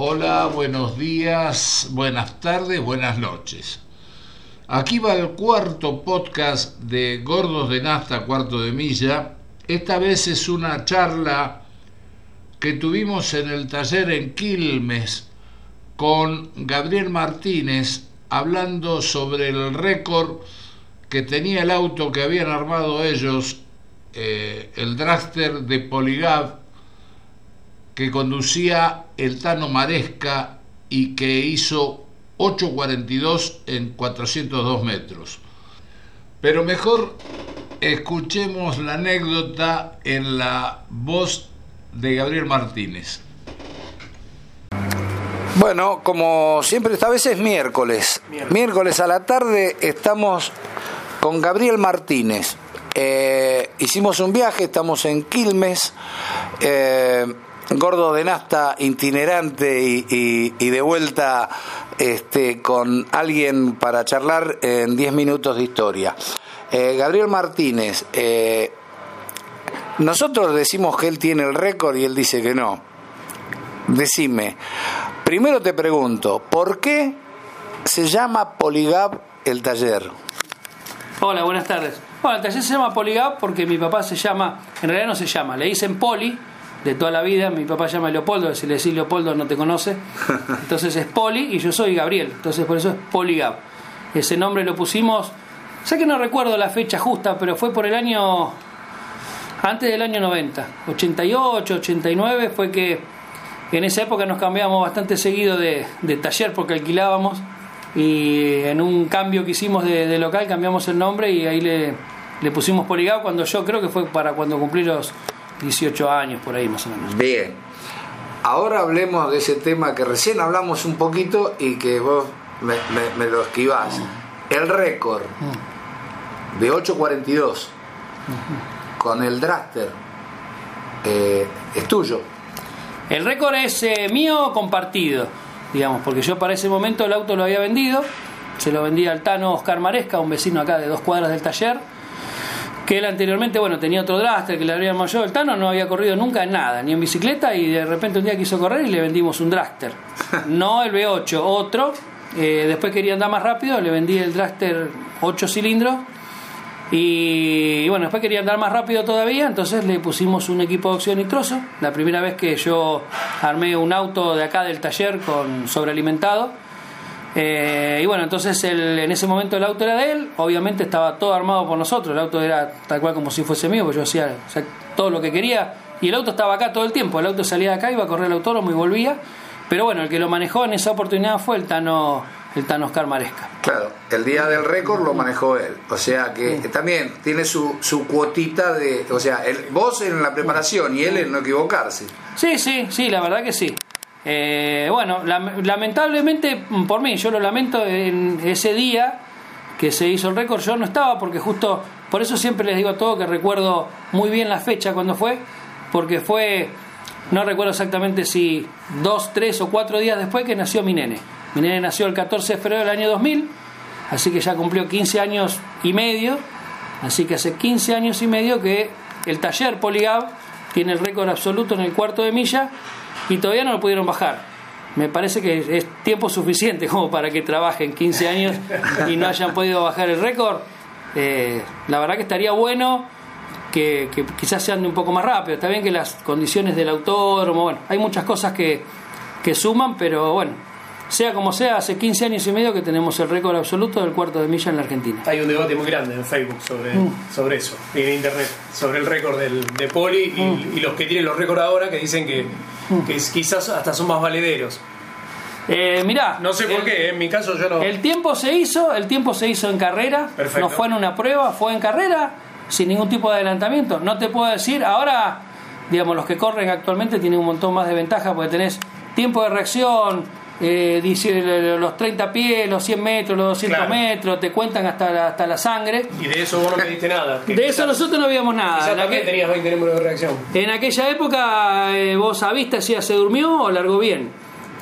Hola, buenos días, buenas tardes, buenas noches. Aquí va el cuarto podcast de Gordos de Nafta, cuarto de milla. Esta vez es una charla que tuvimos en el taller en Quilmes con Gabriel Martínez hablando sobre el récord que tenía el auto que habían armado ellos, eh, el dragster de Poligab, que conducía el Tano Maresca y que hizo 8.42 en 402 metros. Pero mejor escuchemos la anécdota en la voz de Gabriel Martínez. Bueno, como siempre, esta vez es miércoles. Miércoles, a la tarde estamos con Gabriel Martínez. Eh, hicimos un viaje, estamos en Quilmes. Eh, gordo de nasta itinerante y, de vuelta este, con alguien para charlar en 10 minutos de historia. Eh, Gabriel Martínez, eh, nosotros decimos que él tiene el récord y él dice que no. Decime, primero te pregunto, ¿por qué se llama Poligab el taller? Hola, buenas tardes. Bueno, el taller se llama Poligab porque mi papá se llama, en realidad no se llama, le dicen Poli de toda la vida. Mi papá se llama Leopoldo, si le decís Leopoldo no te conoce. Entonces es Poli y yo soy Gabriel. Entonces por eso es Poligab. Ese nombre lo pusimos, sé que no recuerdo la fecha justa, pero fue por el año, antes del año 90, 88, 89, fue que en esa época nos cambiábamos bastante seguido de, taller porque alquilábamos y en un cambio que hicimos de, local cambiamos el nombre y ahí le, le pusimos Poligab cuando yo creo que fue para cuando cumplí los 18 años por ahí más o menos. Bien. Ahora hablemos de ese tema que recién hablamos un poquito y que vos me, lo esquivás. El récord de 8.42 con el Draster eh, es tuyo. El récord es eh, mío compartido, digamos, porque yo para ese momento el auto lo había vendido, se lo vendía al Tano Oscar Maresca, un vecino acá de dos cuadras del taller que él anteriormente, bueno, tenía otro Draster que le habría mayor. El Tano no había corrido nunca en nada, ni en bicicleta, y de repente un día quiso correr y le vendimos un Draster. No el V8, otro. Eh, después quería andar más rápido, le vendí el Draster 8 cilindros. Y, bueno, después quería andar más rápido todavía, entonces le pusimos un equipo de opción nitroso. La primera vez que yo armé un auto de acá del taller con sobrealimentado eh, y bueno, entonces en ese momento el auto era de él, obviamente estaba todo armado por nosotros, el auto era tal cual como si fuese mío, pues yo hacía todo lo que quería y el auto estaba acá todo el tiempo, el auto salía de acá, iba a correr el autónomo y volvía, pero bueno, el que lo manejó en esa oportunidad fue el Tano, el Tano Oscar Maresca. Claro, el día del récord lo manejó él, o sea que también tiene su, su cuotita de, o sea, el, vos en la preparación y él en no equivocarse. Sí, sí, sí, la verdad que sí. Eh, bueno, lamentablemente por mí, yo lo lamento en ese día que se hizo el récord, yo no estaba porque justo, por eso siempre les digo a todos que recuerdo muy bien la fecha cuando fue, porque fue, no recuerdo exactamente si dos, tres o cuatro días después que nació mi nene. Mi nene nació el 14 de febrero del año 2000, así que ya cumplió 15 años y medio, así que hace 15 años y medio que el taller Poligab tiene el récord absoluto en el cuarto de milla y todavía no lo pudieron bajar. Me parece que es tiempo suficiente como para que trabajen 15 años y no hayan podido bajar el récord. Eh, la verdad que estaría bueno que, quizás se ande un poco más rápido. Está bien que las condiciones del autódromo, bueno, hay muchas cosas que, que suman, pero bueno, sea como sea, hace 15 años y medio que tenemos el récord absoluto del cuarto de milla en la Argentina. Hay un debate muy grande en Facebook sobre, mm. sobre eso, y en Internet, sobre el récord del, de Poli mm. y, los que tienen los récords ahora que dicen que, mm. que quizás hasta son más valederos. Eh, mirá, no sé por qué, en mi caso yo no. El tiempo se hizo, el tiempo se hizo en carrera, no fue en una prueba, fue en carrera, sin ningún tipo de adelantamiento. No te puedo decir, ahora, digamos, los que corren actualmente tienen un montón más de ventaja porque tenés tiempo de reacción, eh, los 30 pies, los 100 metros, los 200 metros, te cuentan hasta la, hasta la sangre. Y de eso vos no me diste nada. De eso nosotros no vimos nada. En aquel, tenías 20 números de reacción. En aquella época eh, vos a vista si se durmió o largó bien.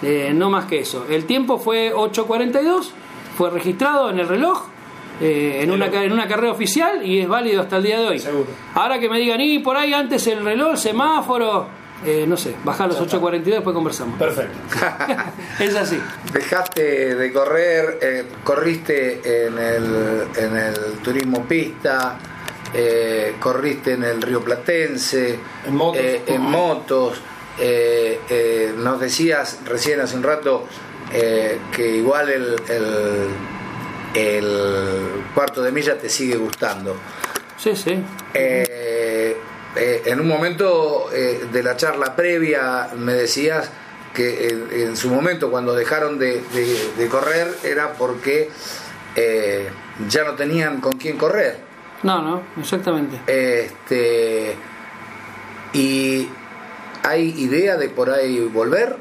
Eh, no más que eso. El tiempo fue 8.42, fue registrado en el reloj. Eh, en, una, en una carrera oficial y es válido hasta el día de hoy. Ahora que me digan, y por ahí antes el reloj, el semáforo, eh, no sé, baja a los 8.42 después conversamos. Perfecto. es así. Dejaste de correr, eh, corriste en el, en el turismo pista, eh, corriste en el Río Platense, En motos. eh, en motos. eh, eh, nos decías recién hace un rato eh, que igual el, el, el cuarto de milla te sigue gustando. Sí, sí. Eh, en un momento eh, de la charla previa me decías que en, en su momento cuando dejaron de, de- de correr era porque eh, ya no tenían con quién correr. No, no, exactamente. Este, y hay idea de por ahí volver.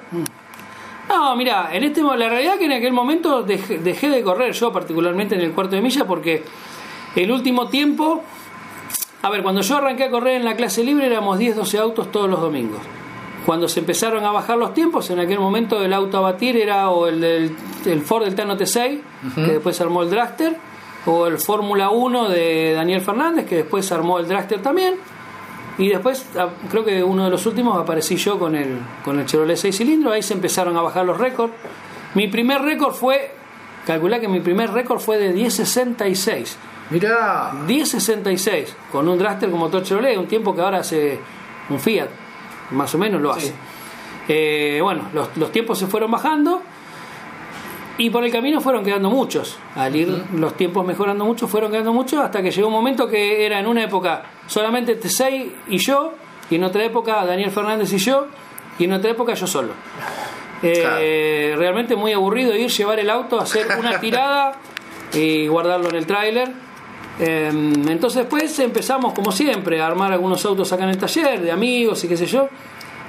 No, mira, en este la realidad es que en aquel momento dejé, dejé de correr yo particularmente en el cuarto de milla porque el último tiempo, a ver, cuando yo arranqué a correr en la clase libre éramos 10, 12 autos todos los domingos. Cuando se empezaron a bajar los tiempos, en aquel momento el auto a batir era o el, del- el Ford del Tano T6, que después armó el Dragster, o el Fórmula 1 de Daniel Fernández, que después armó el Dragster también. Y después, creo que uno de los últimos aparecí yo con el, con el Chevrolet 6 cilindros, ahí se empezaron a bajar los récords. Mi primer récord fue, calculá que mi primer récord fue de 10.66. Mirá, 10.66, con un Dragster con motor Chevrolet, un tiempo que ahora hace un Fiat, más o menos lo hace. Eh, bueno, los, los tiempos se fueron bajando y por el camino fueron quedando muchos. Al ir los tiempos mejorando mucho, fueron quedando muchos hasta que llegó un momento que era en una época solamente T6 y yo, y en otra época Daniel Fernández y yo, y en otra época yo solo. Eh, Realmente muy aburrido ir, llevar el auto, hacer una tirada y guardarlo en el tráiler. Eh, entonces después empezamos como siempre a armar algunos autos acá en el taller, de amigos y qué sé yo.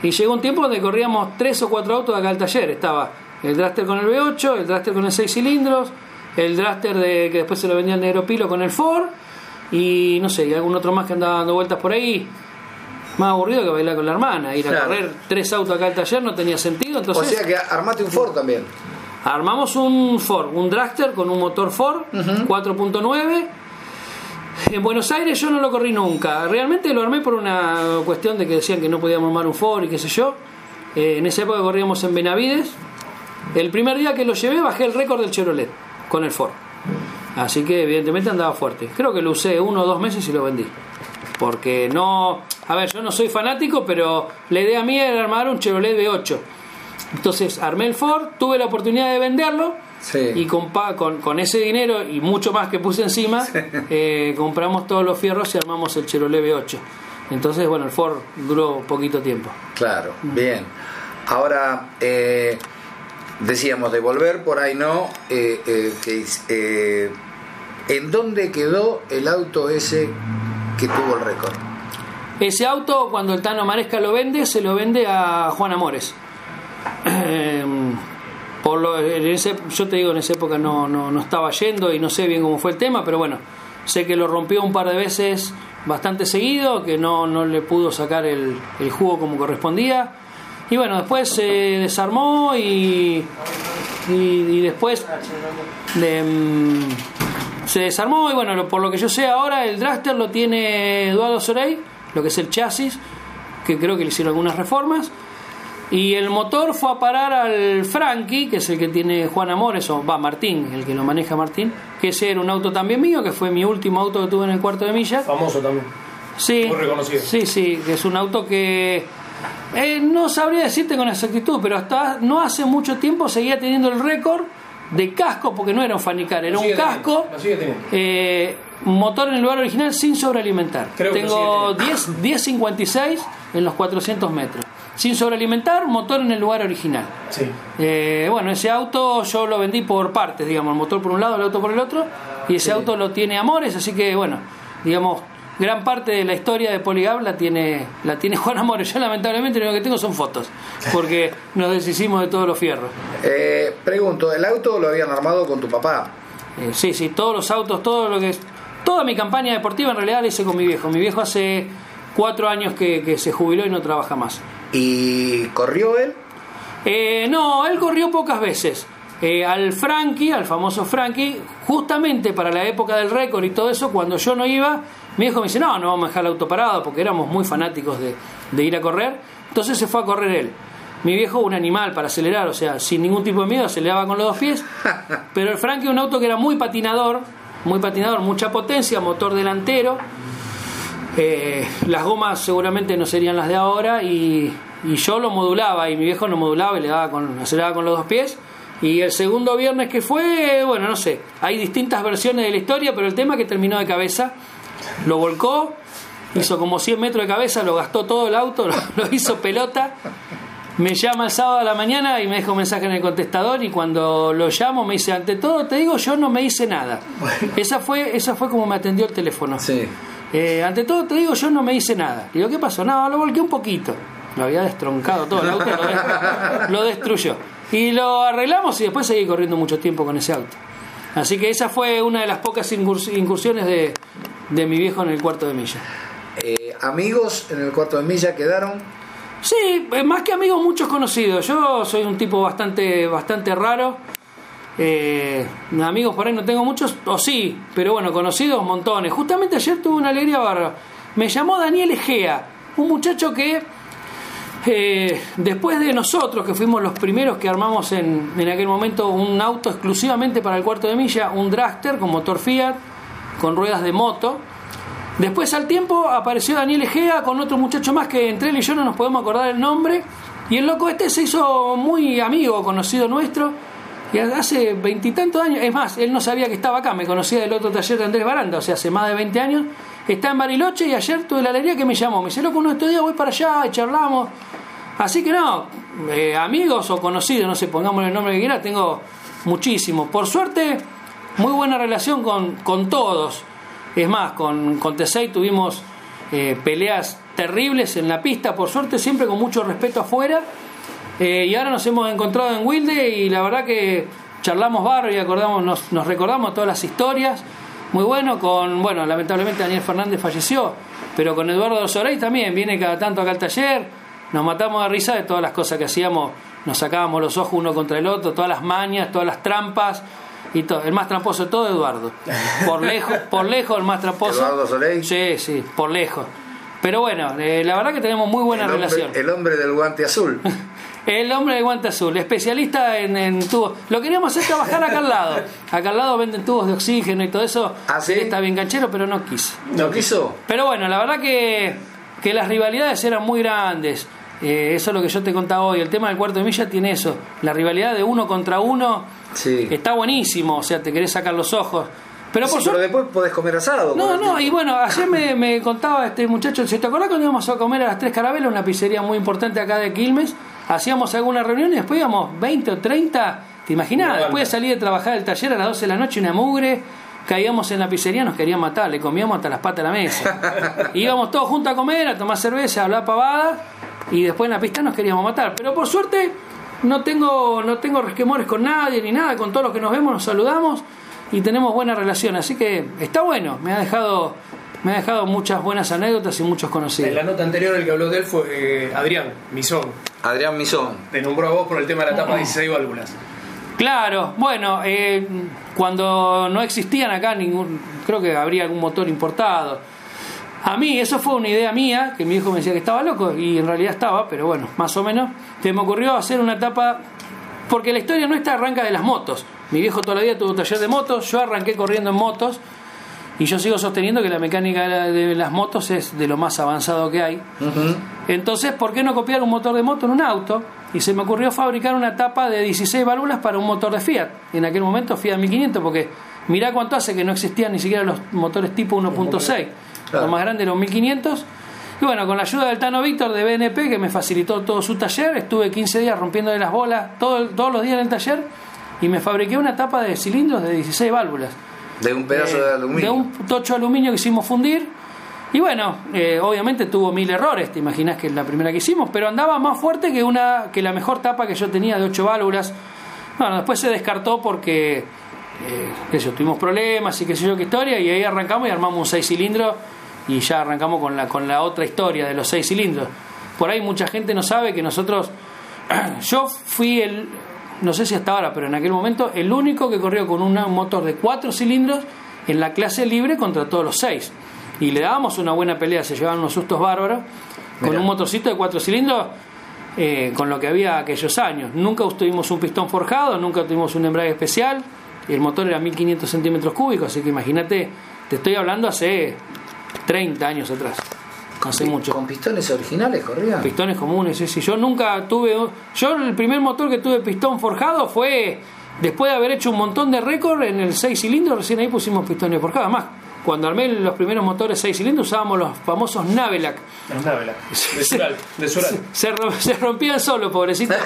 Y llegó un tiempo donde corríamos tres o cuatro autos de acá al taller. Estaba el Draster con el V8, el Draster con el 6 cilindros, el Draster de, que después se lo vendía el Negro Pilo con el Ford y no sé, y algún otro más que andaba dando vueltas por ahí. Más aburrido que bailar con la hermana. Ir a correr tres autos acá al taller no tenía sentido. o Entonces sea que armate un Ford también. Armamos un Ford, un Dragster con un motor Ford 4.9. En Buenos Aires yo no lo corrí nunca. Realmente lo armé por una cuestión de que decían que no podíamos armar un Ford y qué sé yo. Eh, en esa época corríamos en Benavides. El primer día que lo llevé bajé el récord del Chevrolet con el Ford. Así que evidentemente andaba fuerte. Creo que lo usé uno o dos meses y lo vendí. Porque no... A ver, yo no soy fanático, pero la idea mía era armar un Chevrolet V8. Entonces armé el Ford, tuve la oportunidad de venderlo Sí. y con, con, con ese dinero y mucho más que puse encima, eh, compramos todos los fierros y armamos el Chevrolet V8. Entonces, bueno, el Ford duró poquito tiempo. Claro, bien. Ahora, eh, decíamos de volver, por ahí no. eh, eh, que, eh, ¿En dónde quedó el auto ese que tuvo el récord? Ese auto, cuando el Tano Maresca lo vende, se lo vende a Juan Amores. Eh, por lo, en ese- yo te digo, en esa época no, no, no estaba yendo y no sé bien cómo fue el tema, pero bueno, sé que lo rompió un par de veces bastante seguido, que no, no le pudo sacar el, el jugo como correspondía. Y bueno, después se desarmó y, y, y después de, mm, se desarmó y bueno, por lo que yo sé ahora, el Dragster lo tiene Eduardo Sorey, lo que es el chasis, que creo que le hicieron algunas reformas. Y el motor fue a parar al Frankie, que es el que tiene Juan Amores, o va Martín, el que lo maneja Martín, que ese era un auto también mío, que fue mi último auto que tuve en el cuarto de milla. Famoso también. Sí, Muy reconocido. sí, sí, que es un auto que eh, no sabría decirte con exactitud, pero hasta no hace mucho tiempo seguía teniendo el récord de casco, porque no era un fanicar, era un casco. Eh, motor en el lugar original sin sobrealimentar. Creo que Tengo lo sigue 10 10.56 en los 400 metros. Sin sobrealimentar, motor en el lugar original. Sí. Eh, bueno, ese auto yo lo vendí por partes, digamos, el motor por un lado, el auto por el otro, y ese auto lo tiene Amores, así que bueno, digamos, gran parte de la historia de Poligab la tiene, la tiene Juan Amores. Yo lamentablemente lo que tengo son fotos, porque nos deshicimos de todos los fierros. Eh, pregunto, ¿el auto lo habían armado con tu papá? Eh, sí, sí, todos los autos, todo lo que es. Toda mi campaña deportiva en realidad la hice con mi viejo. Mi viejo hace cuatro años que, que se jubiló y no trabaja más. ¿Y corrió él? Eh, no, él corrió pocas veces. Eh, al Frankie, al famoso Frankie, justamente para la época del récord y todo eso, cuando yo no iba, mi viejo me dice, no, no vamos a dejar el auto parado, porque éramos muy fanáticos de, de ir a correr, entonces se fue a correr él. Mi viejo un animal para acelerar, o sea, sin ningún tipo de miedo, aceleraba con los dos pies, pero el Frankie un auto que era muy patinador, muy patinador, mucha potencia, motor delantero, eh, las gomas seguramente no serían las de ahora y, y yo lo modulaba y mi viejo no modulaba y le daba con, aceleraba con los dos pies. Y el segundo viernes que fue, bueno, no sé, hay distintas versiones de la historia, pero el tema es que terminó de cabeza, lo volcó, hizo como 100 metros de cabeza, lo gastó todo el auto, lo, lo hizo pelota. Me llama el sábado a la mañana y me deja un mensaje en el contestador y cuando lo llamo me dice, ante todo te digo, yo no me hice nada. Esa fue, esa fue como me atendió el teléfono. Sí. Eh, ante todo te digo, yo no me hice nada. Digo, ¿qué pasó? Nada, lo volqué un poquito. Lo había destroncado todo el auto, lo, des- lo destruyó. Y lo arreglamos y después seguí corriendo mucho tiempo con ese auto. Así que esa fue una de las pocas incurs- incursiones de, de mi viejo en el cuarto de milla. Eh, amigos en el cuarto de milla quedaron. Sí, eh, más que amigos, muchos conocidos. Yo soy un tipo bastante, bastante raro. Eh, amigos por ahí no tengo muchos, o sí, pero bueno, conocidos montones. Justamente ayer tuve una alegría barra. Me llamó Daniel Egea, un muchacho que eh, después de nosotros, que fuimos los primeros que armamos en, en aquel momento un auto exclusivamente para el cuarto de milla, un dragster con motor Fiat, con ruedas de moto. Después al tiempo apareció Daniel Egea con otro muchacho más que entre él y yo no nos podemos acordar el nombre. Y el loco este se hizo muy amigo, conocido nuestro. Y hace veintitantos años, es más, él no sabía que estaba acá, me conocía del otro taller de Andrés Baranda, o sea, hace más de 20 años. Está en Bariloche y ayer tuve la alegría que me llamó. Me dice, loco, uno estos voy para allá y charlamos. Así que no, eh, amigos o conocidos, no sé, pongámosle el nombre que quiera, tengo muchísimos. Por suerte, muy buena relación con, con todos. Es más, con, con Tesei tuvimos eh, peleas terribles en la pista, por suerte siempre con mucho respeto afuera. Eh, y ahora nos hemos encontrado en Wilde y la verdad que charlamos barro y acordamos, nos, nos recordamos todas las historias. Muy bueno, con, bueno, lamentablemente Daniel Fernández falleció, pero con Eduardo Sorey también, viene cada tanto acá al taller, nos matamos de risa de todas las cosas que hacíamos, nos sacábamos los ojos uno contra el otro, todas las mañas, todas las trampas, y todo. el más tramposo de todo Eduardo, por lejos, por lejos el más tramposo. Eduardo Soleil. Sí, sí, por lejos. Pero bueno, eh, la verdad que tenemos muy buena el, hombre, relación. el hombre del guante azul. El hombre de guante azul, especialista en, en tubos. Lo queríamos hacer trabajar acá al lado. Acá al lado venden tubos de oxígeno y todo eso. ¿Ah, sí? Está bien canchero, pero no quiso. ¿No quiso? Pero bueno, la verdad que, que las rivalidades eran muy grandes. Eh, eso es lo que yo te contaba hoy. El tema del cuarto de milla tiene eso. La rivalidad de uno contra uno Sí. está buenísimo. O sea, te querés sacar los ojos. Pero por Sí, pero suerte. después podés comer asado. No, no, y bueno, ayer me, me contaba este muchacho, ¿se te acordás cuando íbamos a comer a las Tres Carabelas, una pizzería muy importante acá de Quilmes? Hacíamos alguna reunión y después íbamos 20 o 30, ¿te imaginás? Una Después de salir de trabajar del taller a las 12 de la noche, una mugre, caíamos en la pizzería, nos querían matar, le comíamos hasta las patas a la mesa. íbamos todos juntos a comer, a tomar cerveza, a hablar pavadas, y después en la pista nos queríamos matar. Pero por suerte no tengo, no tengo resquemores con nadie ni nada, con todos los que nos vemos nos saludamos y tenemos buena relación, así que está bueno, me ha dejado, me ha dejado muchas buenas anécdotas y muchos En conocidos. la nota anterior el que habló de él fue eh, Adrián Misón. Adrián Misón. Te nombró a vos por el tema de la tapa 16 válvulas. Claro, bueno, eh, cuando no existían acá ningún, creo que habría algún motor importado. A mí, eso fue una idea mía, que mi hijo me decía que estaba loco, y en realidad estaba, pero bueno, más o menos. Se me ocurrió hacer una etapa, porque la historia nuestra arranca de las motos. Mi viejo toda la vida tuvo un taller de motos, yo arranqué corriendo en motos, y yo sigo sosteniendo que la mecánica de la- de las motos es de lo más avanzado que hay. Entonces, ¿por qué no copiar un motor de moto en un auto? Y se me ocurrió fabricar una tapa de 16 válvulas para un motor de Fiat. En aquel momento Fiat 1500, porque mirá cuánto hace que no existían ni siquiera los motores tipo 1.6. Claro. Lo más grande era un 1500. Y bueno, con la ayuda del Tano Víctor de BNP, que me facilitó todo su taller, estuve 15 días rompiéndole las bolas todo- todos los días en el taller y me fabriqué una tapa de cilindros de 16 válvulas. De un pedazo Eh, de aluminio. De un tocho de aluminio que hicimos fundir. Y bueno, eh, obviamente tuvo mil errores, te imaginas que es la primera que hicimos, pero andaba más fuerte que una que la mejor tapa que yo tenía de ocho válvulas. Bueno, después se descartó porque, eh, qué sé yo, tuvimos problemas y qué sé yo qué historia, y ahí arrancamos y armamos un seis cilindros y ya arrancamos con la, con la otra historia de los seis cilindros. Por ahí mucha gente no sabe que nosotros, yo fui el, no sé si hasta ahora, pero en aquel momento, el único que corrió con una- un motor de cuatro cilindros en la clase libre contra todos los seis. Y le dábamos una buena pelea, se llevaban unos sustos bárbaros. con Mirá. un motorcito de cuatro cilindros eh, con lo que había aquellos años. Nunca tuvimos un pistón forjado, nunca tuvimos un embrague especial. y El motor era 1500 centímetros cúbicos, así que imagínate, te estoy hablando hace 30 años atrás. Hace mucho. ¿Con pistones originales corría? Pistones comunes, sí, sí. Yo nunca tuve. Yo, el primer motor que tuve pistón forjado fue después de haber hecho un montón de récord en el 6 cilindros. Recién ahí pusimos pistones forjados. Además, cuando armé los primeros motores 6 cilindros usábamos los famosos Navelac. Las navelas. De Sural. De Sural. Se, ro- se rompían solo, pobrecito.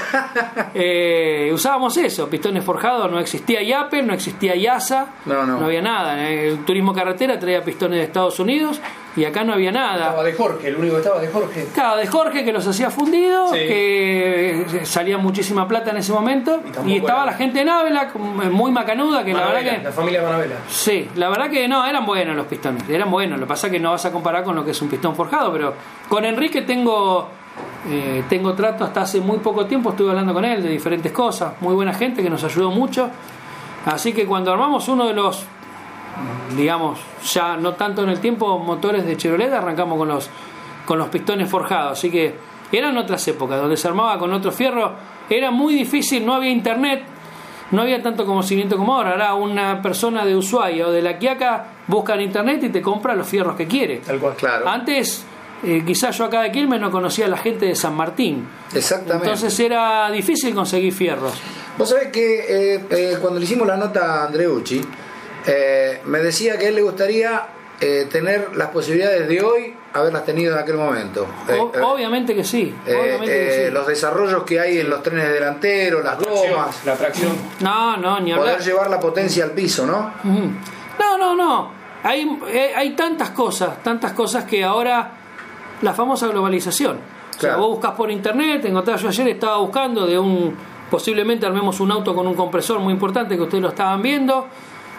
Eh, usábamos eso, pistones forjados, no existía Yapel, no existía Yasa, No, no. había nada. El turismo carretera traía pistones de Estados Unidos y acá no había nada. Estaba de Jorge, el único que estaba de Jorge. Claro, de Jorge que los hacía fundidos, Sí. que salía muchísima plata en ese momento. Y estaba era- la gente de Ávila, muy macanuda, que la verdad que. La familia Manabela. Sí, la verdad que no, eran buenos los pistones, eran buenos. Lo que pasa es que no vas a comparar con lo que es un pistón forjado, pero con Enrique tengo eh, tengo trato hasta hace muy poco tiempo, estuve hablando con él de diferentes cosas, muy buena gente que nos ayudó mucho. Así que cuando armamos uno de los, digamos, ya no tanto en el tiempo, motores de Chevrolet, arrancamos con los, con los pistones forjados. Así que eran otras épocas, donde se armaba con otro fierro, era muy difícil, no había internet, no había tanto conocimiento como ahora. Ahora una persona de Ushuaia o de La Quiaca busca en internet y te compra los fierros que quiere. Tal cual. Claro. Antes, eh, quizás yo acá de Quilmes no conocía a la gente de San Martín. Exactamente. Entonces era difícil conseguir fierros. Vos sabés que eh, eh, cuando le hicimos la nota a Andreucci, eh, me decía que a él le gustaría eh, tener las posibilidades de hoy haberlas tenido en aquel momento. Eh, eh, obviamente que sí. eh, obviamente que eh, sí. los desarrollos que hay en los trenes delanteros, las gomas, La tracción. No, no, ni hablar. poder llevar la potencia al piso, ¿no? No, no, no. Hay, hay tantas cosas, tantas cosas que ahora la famosa globalización. O sea, Claro. vos buscas por internet, encontrás, yo ayer estaba buscando de un, posiblemente armemos un auto con un compresor muy importante que ustedes lo estaban viendo.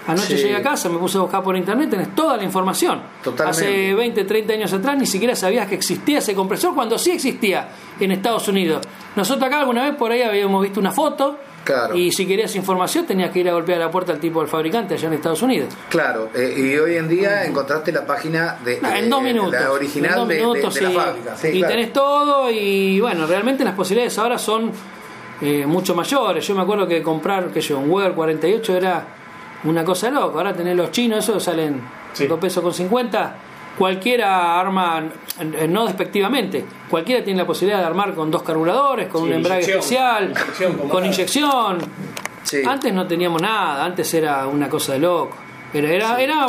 Anoche Sí. llegué a casa, me puse a buscar por internet, tenés toda la información. Totalmente. Hace 20, 30 años atrás ni siquiera sabías que existía ese compresor cuando sí existía en Estados Unidos. Nosotros acá alguna vez por ahí habíamos visto una foto Claro. y si querías información tenías que ir a golpear la puerta al tipo del fabricante allá en Estados Unidos. Claro, eh, y hoy en día encontraste la página de, en dos minutos. la En original dos de- de, minutos, de la fábrica. Sí, y claro. tenés todo y bueno, realmente las posibilidades ahora son eh, mucho mayores. Yo me acuerdo que comprar, que yo, un Weber 48 era una cosa loca. Ahora tenés los chinos, esos salen Sí. 2 pesos con 50. Cualquiera arma, eh, no despectivamente, cualquiera tiene la posibilidad de armar con dos carburadores, con Sí, un embrague inyección. especial, Inyección, con inyección. Sí. Antes no teníamos nada, antes era una cosa de loco. Era, era, era,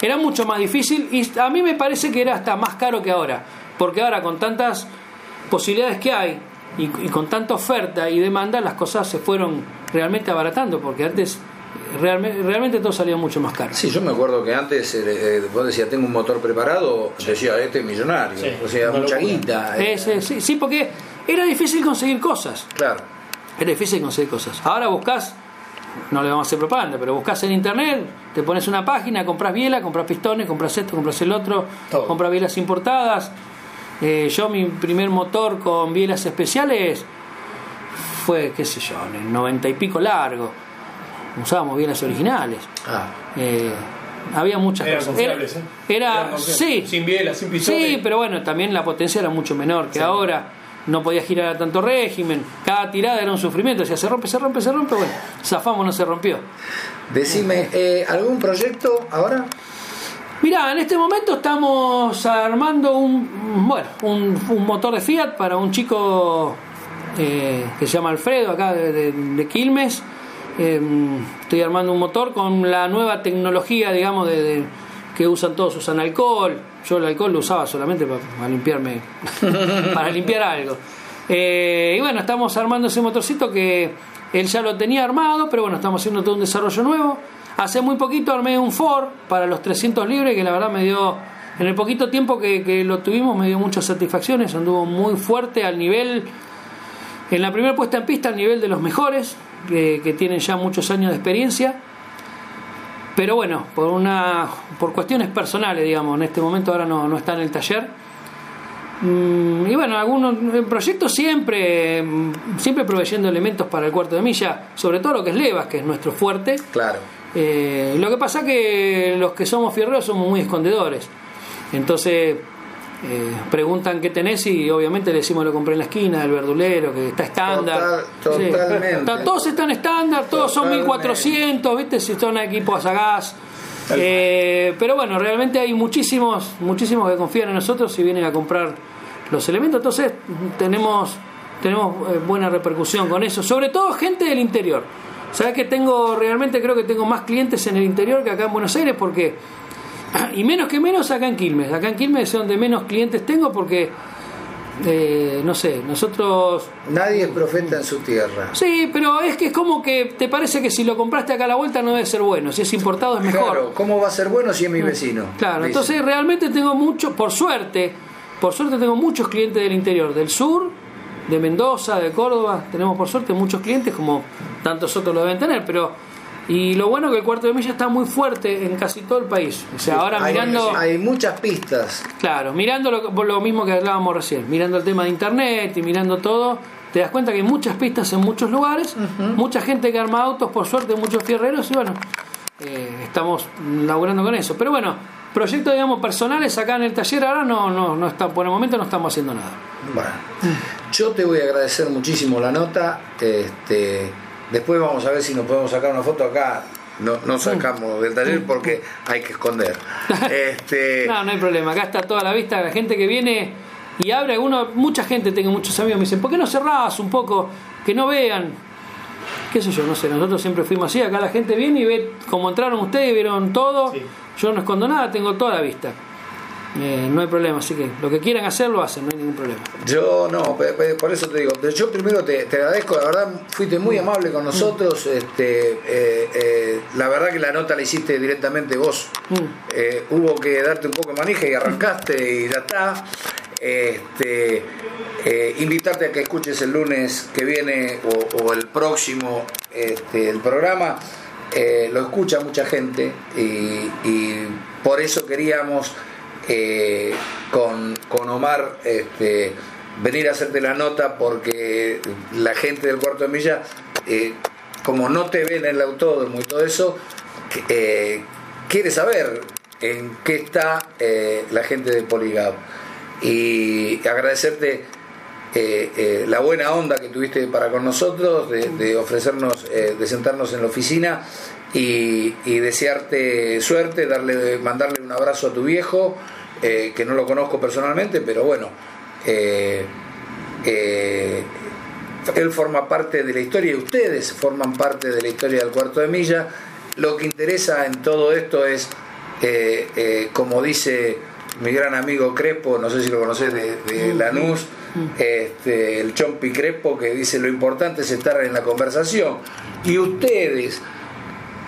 era mucho más difícil y a mí me parece que era hasta más caro que ahora. Porque ahora con tantas posibilidades que hay y, y con tanta oferta y demanda, las cosas se fueron realmente abaratando. Porque antes realmente, realmente todo salía mucho más caro. Sí, yo me acuerdo que antes eh, eh, vos decías, tengo un motor preparado, decía, este es millonario, Sí, o sea, mucha guita. eh, sí, sí, porque era difícil conseguir cosas. Claro, Era difícil conseguir cosas. Ahora buscas, no le vamos a hacer propaganda, pero buscas en internet, te pones una página, compras biela, compras pistones, compras esto, compras el otro, Todo. compras bielas importadas. Eh, yo mi primer motor con bielas especiales fue, qué sé yo, en el 90 y pico largo. Usábamos bielas originales. ah, Eh, había muchas Eran cosas. confiables, ¿eh? era, sí, Sin biela, sin pistones. Sí, pero bueno, también la potencia era mucho menor que ahora. No podía girar a tanto régimen. Cada tirada era un sufrimiento. Decía, se rompe, se rompe, se rompe. Bueno, zafamos, no se rompió. decime, eh, ¿algún proyecto ahora? Mirá, en este momento estamos armando un, bueno, un, un motor de Fiat para un chico eh, que se llama Alfredo, acá de, de- de Quilmes. Eh, estoy armando un motor con la nueva tecnología, digamos, de, de- que usan todos, usan alcohol. Yo el alcohol lo usaba solamente para, para limpiarme, para limpiar algo. Eh, y bueno, estamos armando ese motorcito que él ya lo tenía armado, pero bueno, estamos haciendo todo un desarrollo nuevo. Hace muy poquito armé un Ford para los 300 libres que la verdad me dio, en el poquito tiempo que, que lo tuvimos, me dio muchas satisfacciones. Anduvo muy fuerte al nivel, en la primera puesta en pista, al nivel de los mejores, que, que tienen ya muchos años de experiencia. Pero bueno, por una por cuestiones personales, digamos, en este momento ahora no, no está en el taller. Mm, y bueno, algunos el proyecto siempre mm, siempre proveyendo elementos para el cuarto de milla, sobre todo lo que es levas, que es nuestro fuerte. Claro. Eh, lo que pasa que los que somos fierreros somos muy escondedores. Entonces, eh, preguntan qué tenés y obviamente le decimos lo compré en la esquina, el verdulero, que está estándar. Total- totalmente. Está- todos están estándar, todos son Totalmente. 1400, ¿viste? Si son equipos a gas. Eh, pero bueno, realmente hay muchísimos, muchísimos que confían en nosotros y vienen a comprar los elementos. Entonces tenemos, tenemos eh, buena repercusión con eso. Sobre todo gente del interior. Sabes que tengo, realmente creo que tengo más clientes en el interior que acá en Buenos Aires porque y menos que menos acá en Quilmes. Acá en Quilmes es donde menos clientes tengo porque, eh, no sé, nosotros... Nadie es profeta en su tierra. Sí, pero es que es como que te parece que si lo compraste acá a la vuelta no debe ser bueno. Si es importado es mejor. Claro, ¿cómo va a ser bueno si es mi vecino? Claro, Dice. entonces realmente tengo mucho, por suerte, por suerte tengo muchos clientes del interior, del sur, de Mendoza, de Córdoba, tenemos por suerte muchos clientes como tantos otros lo deben tener, pero y lo bueno que el cuarto de milla está muy fuerte en casi todo el país. O sea, ahora hay, mirando hay muchas pistas. Claro, mirando lo, lo mismo que hablábamos recién, mirando el tema de internet y mirando todo, te das cuenta que hay muchas pistas en muchos lugares, mucha gente que arma autos, por suerte, muchos fierreros, y bueno, eh, estamos laburando con eso. Pero bueno, proyectos, digamos, personales acá en el taller ahora no, no, no está, por el momento no estamos haciendo nada. Bueno, yo te voy a agradecer muchísimo la nota. Este, después vamos a ver si nos podemos sacar una foto acá. No, no sacamos del taller porque hay que esconder. Este, No, no hay problema, acá está toda la vista, la gente que viene y abre, uno, mucha gente, tengo muchos amigos, me dicen, ¿por qué no cerrás un poco? Que no vean. qué sé yo, no sé, nosotros siempre fuimos así, acá la gente viene y ve cómo entraron ustedes, vieron todo, Sí. yo no escondo nada, tengo toda la vista. Eh, no hay problema, así que lo que quieran hacer lo hacen, no hay ningún problema. Yo no, por eso te digo, yo primero te, te agradezco, la verdad fuiste muy amable con nosotros, este, eh, eh, la verdad que la nota la hiciste directamente vos, Mm. Hubo que darte un poco de manija y arrancaste y ya está. Este, invitarte a que escuches el lunes que viene o, o el próximo este, el programa. Eh, lo escucha mucha gente y, y por eso queríamos eh, con, con Omar este, venir a hacerte la nota porque la gente del cuarto de milla, eh, como no te ven en el autódromo y todo eso, eh, quiere saber en qué está eh, la gente de Poligab. Y agradecerte eh, eh, la buena onda que tuviste para con nosotros, de, de ofrecernos, eh, de sentarnos en la oficina y, y desearte suerte, darle, mandarle un abrazo a tu viejo, eh, que no lo conozco personalmente, pero bueno, eh, eh, él forma parte de la historia y ustedes forman parte de la historia del cuarto de milla. Lo que interesa en todo esto es, como dice mi gran amigo Crespo, no sé si lo conoces de, de Lanús, este, el Chompi Crespo, que dice lo importante es estar en la conversación. Y ustedes,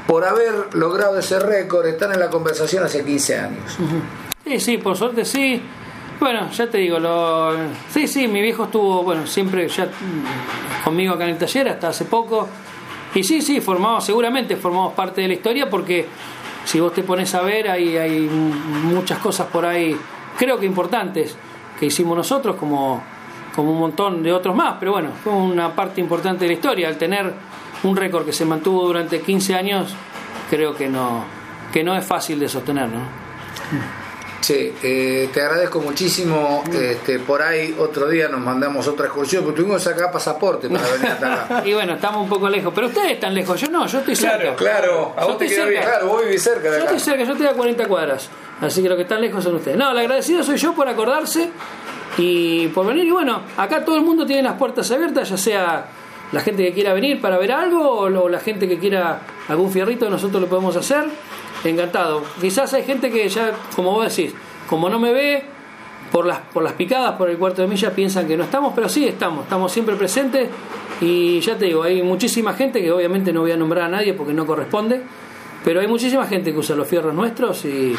por haber logrado ese récord, están en la conversación hace 15 años. Sí, sí, por suerte sí. Bueno, ya te digo, lo... sí, sí, mi viejo estuvo, bueno, siempre ya conmigo acá en el taller hasta hace poco. Y sí, sí, formamos, seguramente formamos parte de la historia porque si vos te pones a ver, hay, hay muchas cosas por ahí, creo que importantes, que hicimos nosotros, como, como un montón de otros más, pero bueno, fue una parte importante de la historia. Al tener un récord que se mantuvo durante 15 años, creo que no, que no es fácil de sostener, ¿no? Sí, eh, te agradezco muchísimo. Este, por ahí otro día nos mandamos otra excursión, porque tuvimos que sacar pasaporte para venir hasta acá. Y bueno, estamos un poco lejos, pero ustedes están lejos, yo no, yo estoy cerca. Claro, a Yo vos te cerca. Claro, vos vivís cerca de Yo acá. estoy cerca, yo estoy a 40 cuadras. Así que los que están lejos son ustedes. No, el agradecido soy yo por acordarse y por venir. Y bueno, acá todo el mundo tiene las puertas abiertas, ya sea la gente que quiera venir para ver algo o la gente que quiera algún fierrito, nosotros lo podemos hacer. Encantado. Quizás hay gente que ya, como vos decís, como no me ve, por las, por las picadas, por el cuarto de milla, piensan que no estamos, pero sí estamos, estamos siempre presentes. Y ya te digo, hay muchísima gente que obviamente no voy a nombrar a nadie porque no corresponde, pero hay muchísima gente que usa los fierros nuestros y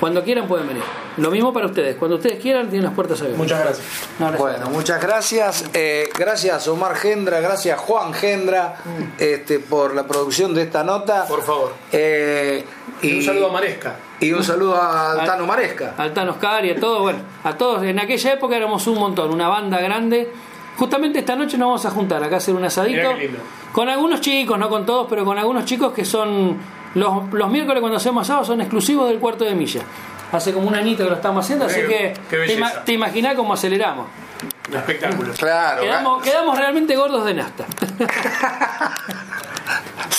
cuando quieran pueden venir. Lo mismo para ustedes, cuando ustedes quieran tienen las puertas abiertas. Muchas gracias. No, gracias. Bueno, muchas gracias. Eh, gracias Omar Gendra, gracias Juan Gendra este, por la producción de esta nota. Por favor. Eh, Y un saludo a Maresca. Y un saludo a Tano Maresca. Al Tano Oscar y a todos, bueno, a todos. En aquella época éramos un montón, una banda grande. Justamente esta noche nos vamos a juntar acá a hacer un asadito. Mirá qué lindo. Con algunos chicos, no con todos, pero con algunos chicos que son. Los, los miércoles cuando hacemos asado son exclusivos del cuarto de milla. hace como un añito que lo estamos haciendo, así que te, ima- te imaginás cómo aceleramos. Un espectáculo. Claro. Quedamos, quedamos realmente gordos de nafta.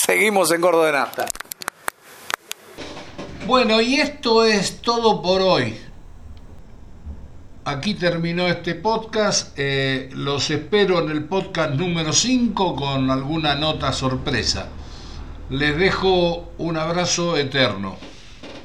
Seguimos en Gordo de Nafta. Bueno, y esto es todo por hoy. Aquí terminó este podcast. eh, los espero en el podcast número 5 con alguna nota sorpresa. Les dejo un abrazo eterno.